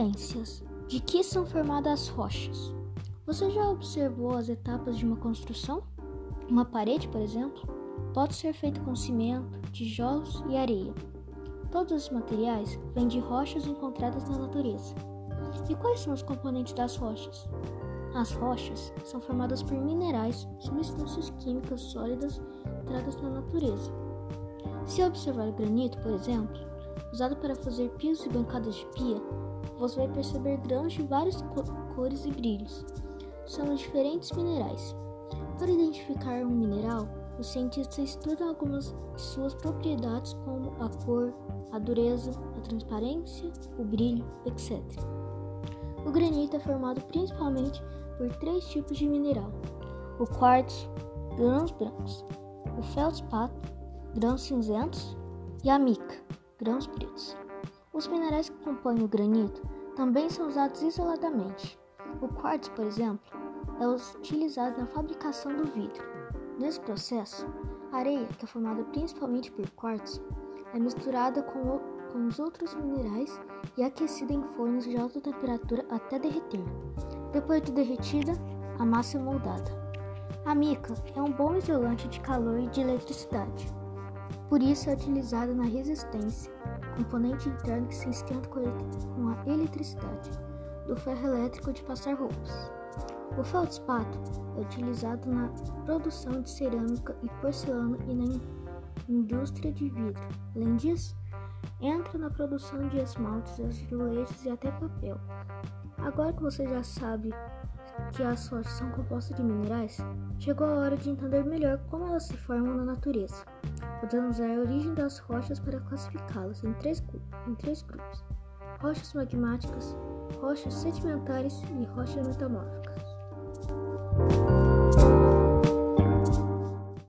Ciências. De que são formadas as rochas? Você já observou as etapas de uma construção? Uma parede, por exemplo, pode ser feita com cimento, tijolos e areia. Todos os materiais vêm de rochas encontradas na natureza. E quais são os componentes das rochas? As rochas são formadas por minerais, substâncias químicas sólidas encontradas na natureza. Se observar o granito, por exemplo, usado para fazer pios e bancadas de pia, você vai perceber grãos de várias cores e brilhos. São diferentes minerais. Para identificar um mineral, os cientistas estudam algumas de suas propriedades, como a cor, a dureza, a transparência, o brilho, etc. O granito é formado principalmente por três tipos de mineral: o quartzo, grãos brancos, o feldspato, grãos cinzentos, e a mica, grãos pretos. Os minerais que compõem o granito também são usados isoladamente. O quartzo, por exemplo, é utilizado na fabricação do vidro. Nesse processo, a areia, que é formada principalmente por quartzo, é misturada com, o, com os outros minerais e aquecida em fornos de alta temperatura até derreter. Depois de derretida, a massa é moldada. A mica é um bom isolante de calor e de eletricidade. Por isso é utilizada na resistência, componente interno que se esquenta com a eletricidade, do ferro elétrico de passar roupas. O feldspato é utilizado na produção de cerâmica e porcelana e na indústria de vidro. Além disso, entra na produção de esmaltes, azulejos e até papel. Agora que você já sabe que as rochas são compostas de minerais, chegou a hora de entender melhor como elas se formam na natureza. Podemos usar a origem das rochas para classificá-las em em três grupos: rochas magmáticas, rochas sedimentares e rochas metamórficas.